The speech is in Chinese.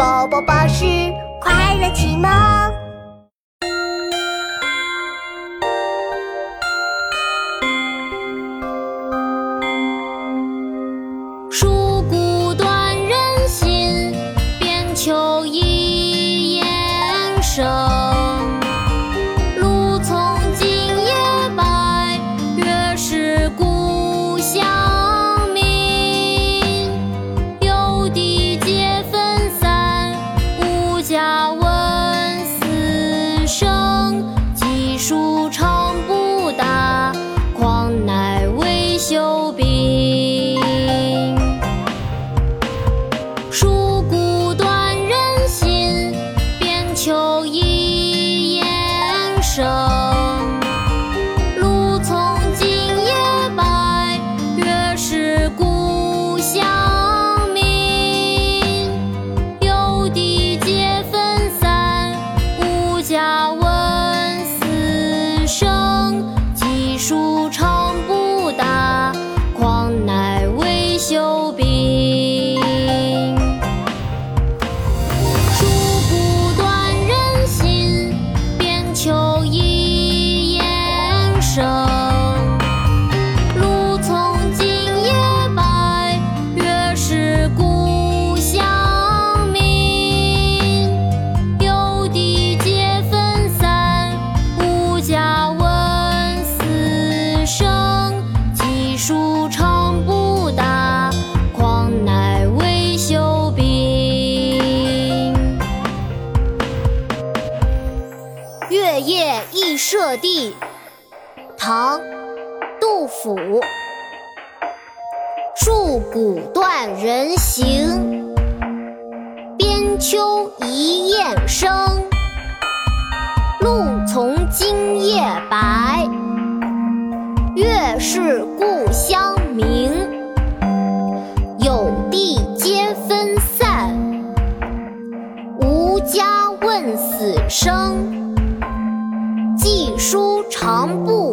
宝宝巴士快乐启蒙。手。竹长不达况乃未休兵。月夜忆舍弟唐杜甫。树古断人行边秋一雁声是故乡明。有地皆分散，无家问死生。寄书长不。